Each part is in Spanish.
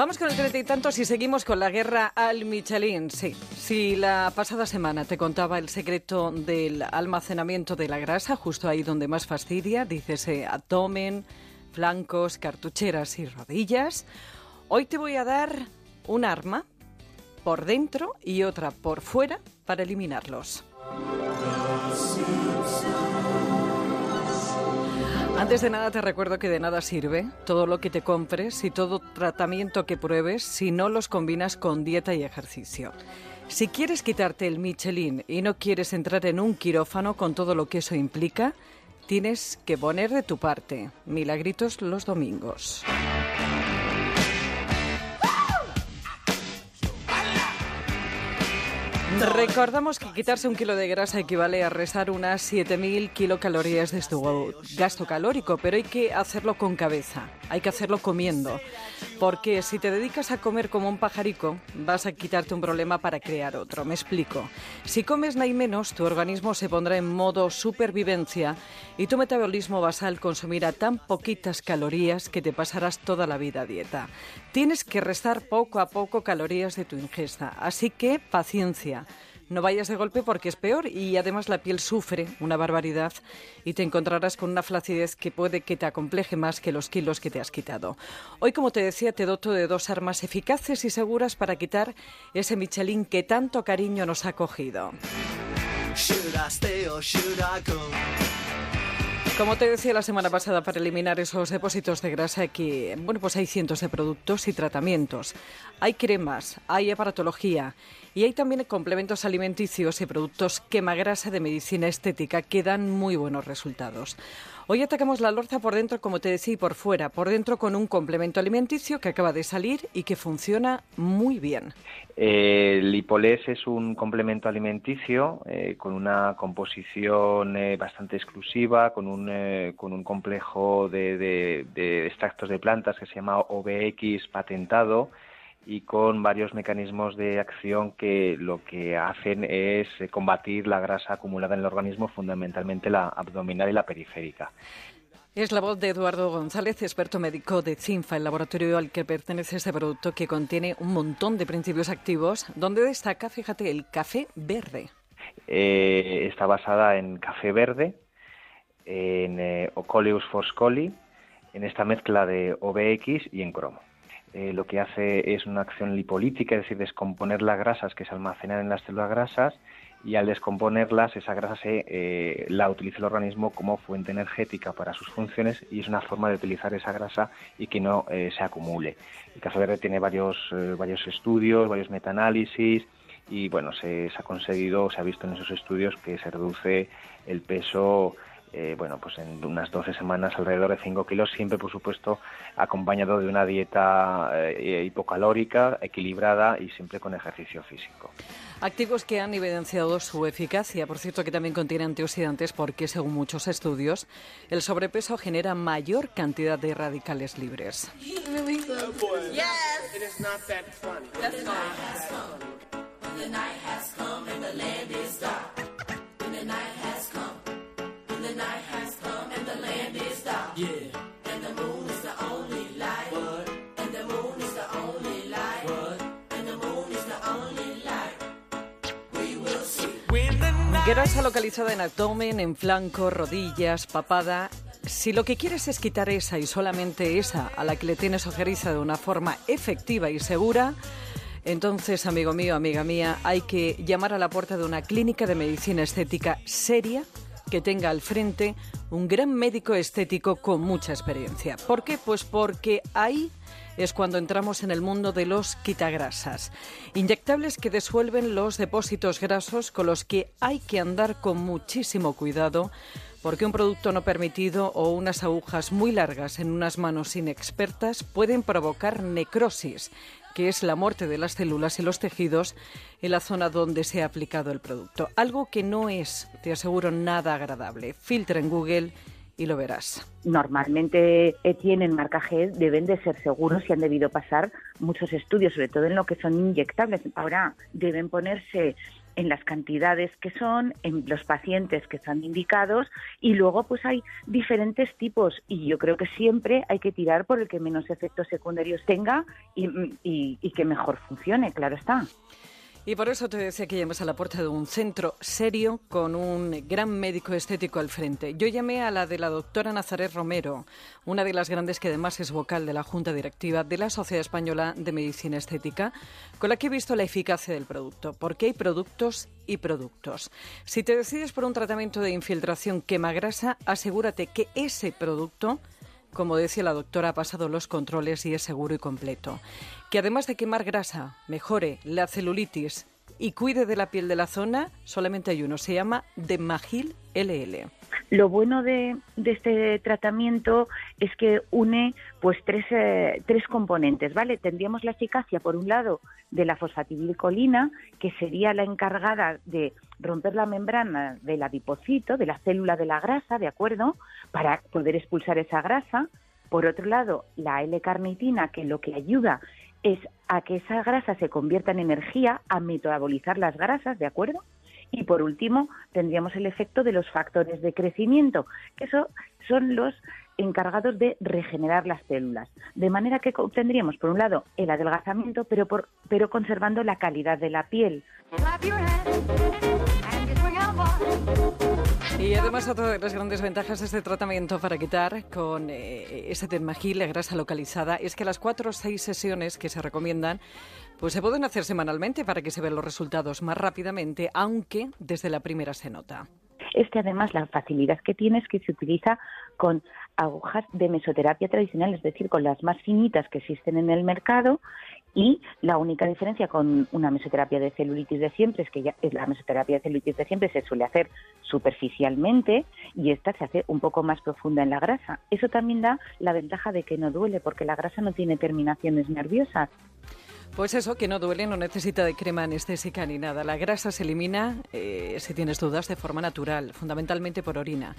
Vamos con el treinta y tantos y seguimos con la guerra al Michelin. Sí, si la pasada semana te contaba el secreto del almacenamiento de la grasa, justo ahí donde más fastidia, dícese abdomen, flancos, cartucheras y rodillas, hoy te voy a dar un arma por dentro y otra por fuera para eliminarlos. Antes de nada te recuerdo que de nada sirve todo lo que te compres y todo tratamiento que pruebes si no los combinas con dieta y ejercicio. Si quieres quitarte el Michelin y no quieres entrar en un quirófano con todo lo que eso implica, tienes que poner de tu parte. Milagritos los domingos. Recordamos que quitarse un kilo de grasa equivale a restar unas 7.000 kilocalorías de tu gasto calórico, pero hay que hacerlo con cabeza, hay que hacerlo comiendo, porque si te dedicas a comer como un pajarico, vas a quitarte un problema para crear otro. Me explico. Si comes nada menos, tu organismo se pondrá en modo supervivencia y tu metabolismo basal consumirá tan poquitas calorías que te pasarás toda la vida dieta. Tienes que restar poco a poco calorías de tu ingesta, así que paciencia. No vayas de golpe porque es peor y además la piel sufre una barbaridad y te encontrarás con una flacidez que puede que te acompleje más que los kilos que te has quitado. Hoy, como te decía, te doto de dos armas eficaces y seguras para quitar ese Michelin que tanto cariño nos ha cogido. Como te decía la semana pasada, para eliminar esos depósitos de grasa aquí, bueno, pues hay cientos de productos y tratamientos. Hay cremas, hay aparatología y hay también complementos alimenticios y productos quema-grasa de medicina estética que dan muy buenos resultados. Hoy atacamos la lorza por dentro, como te decía, y por fuera. Por dentro con un complemento alimenticio que acaba de salir y que funciona muy bien. el Lipoles es un complemento alimenticio eh, con una composición eh, bastante exclusiva, con un, eh, con un complejo de extractos de plantas que se llama OBX patentado y con varios mecanismos de acción que lo que hacen es eh, combatir la grasa acumulada en el organismo, fundamentalmente la abdominal y la periférica. Es la voz de Eduardo González, experto médico de CINFA, el laboratorio al que pertenece este producto que contiene un montón de principios activos, donde destaca, fíjate, el café verde. Eh, está basada en café verde, en eh, Ocoleus forscoli, en esta mezcla de OBX y en cromo. Eh, lo que hace es una acción lipolítica, es decir, descomponer las grasas que se almacenan en las células grasas y al descomponerlas esa grasa se eh, la utiliza el organismo como fuente energética para sus funciones y es una forma de utilizar esa grasa y que no eh, se acumule. El café verde tiene varios, varios estudios, varios metaanálisis y bueno, se, se, ha conseguido, se ha visto en esos estudios que se reduce el peso eh, bueno, pues en unas 12 semanas alrededor de 5 kilos, siempre por supuesto acompañado de una dieta eh, hipocalórica, equilibrada y siempre con ejercicio físico. Activos que han evidenciado su eficacia, por cierto que también contiene antioxidantes porque según muchos estudios el sobrepeso genera mayor cantidad de radicales libres. Grasa localizada en abdomen, en flanco, rodillas, papada. Si lo que quieres es quitar esa y solamente esa a la que le tienes ojeriza de una forma efectiva y segura, entonces, amigo mío, amiga mía, hay que llamar a la puerta de una clínica de medicina estética seria que tenga al frente un gran médico estético con mucha experiencia. ¿Por qué? Pues porque ahí es cuando entramos en el mundo de los quitagrasas, inyectables que disuelven los depósitos grasos con los que hay que andar con muchísimo cuidado porque un producto no permitido o unas agujas muy largas en unas manos inexpertas pueden provocar necrosis que es la muerte de las células y los tejidos en la zona donde se ha aplicado el producto. Algo que no es, te aseguro, nada agradable. Filtra en Google y lo verás. Normalmente eh, tienen marcaje, deben de ser seguros y han debido pasar muchos estudios, sobre todo en lo que son inyectables. Ahora deben ponerse en las cantidades que son, en los pacientes que están indicados y luego pues hay diferentes tipos y yo creo que siempre hay que tirar por el que menos efectos secundarios tenga y, y que mejor funcione, claro está. Y por eso te decía que llamas a la puerta de un centro serio con un gran médico estético al frente. Yo llamé a la de la doctora Nazaret Romero, una de las grandes que además es vocal de la Junta Directiva de la Sociedad Española de Medicina Estética, con la que he visto la eficacia del producto, porque hay productos y productos. Si te decides por un tratamiento de infiltración quema-grasa, asegúrate que ese producto como decía la doctora, ha pasado los controles y es seguro y completo. Que además de quemar grasa, mejore la celulitis y cuide de la piel de la zona, solamente hay uno, se llama Demagil LL. Lo bueno de, este tratamiento es que une pues tres, eh, tres componentes, ¿vale? Tendríamos la eficacia, por un lado, de la fosfatidilcolina, que sería la encargada de romper la membrana del adipocito, de la célula de la grasa, ¿de acuerdo? Para poder expulsar esa grasa. Por otro lado, la L-carnitina, que lo que ayuda es a que esa grasa se convierta en energía, a metabolizar las grasas, ¿de acuerdo? Y por último, tendríamos el efecto de los factores de crecimiento, que eso son los encargados de regenerar las células. De manera que obtendríamos, por un lado, el adelgazamiento, pero, pero conservando la calidad de la piel. Y además otra de las grandes ventajas de este tratamiento para quitar con eh, ese termagil, la grasa localizada, es que las cuatro o seis sesiones que se recomiendan pues se pueden hacer semanalmente para que se vean los resultados más rápidamente, aunque desde la primera se nota. Este además la facilidad que tiene es que se utiliza con agujas de mesoterapia tradicional, es decir, con las más finitas que existen en el mercado y la única diferencia con una mesoterapia de celulitis de siempre es que ya, la mesoterapia de celulitis de siempre se suele hacer superficialmente y esta se hace un poco más profunda en la grasa. Eso también da la ventaja de que no duele porque la grasa no tiene terminaciones nerviosas. Pues eso, que no duele, no necesita de crema anestésica ni nada. La grasa se elimina, eh, si tienes dudas, de forma natural, fundamentalmente por orina.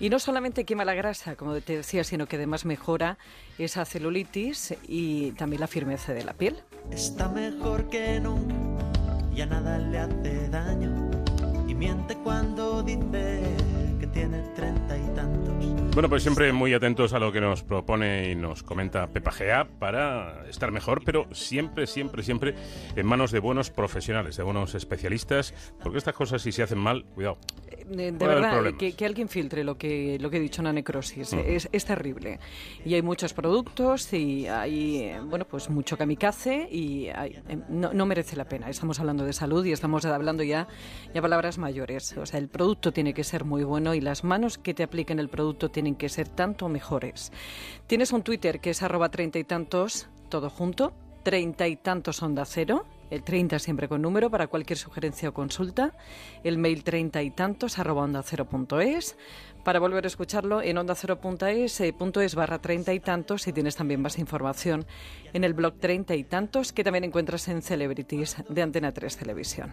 Y no solamente quema la grasa, como te decía, sino que además mejora esa celulitis y también la firmeza de la piel. Está mejor que nunca, ya nada le hace daño. Y miente cuando dice tiene treinta y tantos. Bueno, pues siempre muy atentos a lo que nos propone y nos comenta Pepa Gea para estar mejor, pero siempre, siempre, siempre en manos de buenos profesionales, de buenos especialistas, porque estas cosas si se hacen mal, cuidado. De, verdad, que, alguien filtre lo que, lo que he dicho, una necrosis, es, es, terrible. Y hay muchos productos y hay, bueno, pues mucho kamikaze y em, no, no, merece la pena. Estamos hablando de salud y estamos hablando ya, ya palabras mayores. O sea, el producto tiene que ser muy bueno y las manos que te apliquen el producto tienen que ser tanto mejores. Tienes un Twitter que es arroba treinta y tantos, todo junto, treinta y tantos onda cero, el 30 siempre con número para cualquier sugerencia o consulta, el mail treinta y tantos arroba onda cero punto es, para volver a escucharlo en onda cero punto es, eh, punto es barra treinta y tantos y tienes también más información en el blog treinta y tantos que también encuentras en Celebrities de Antena 3 Televisión.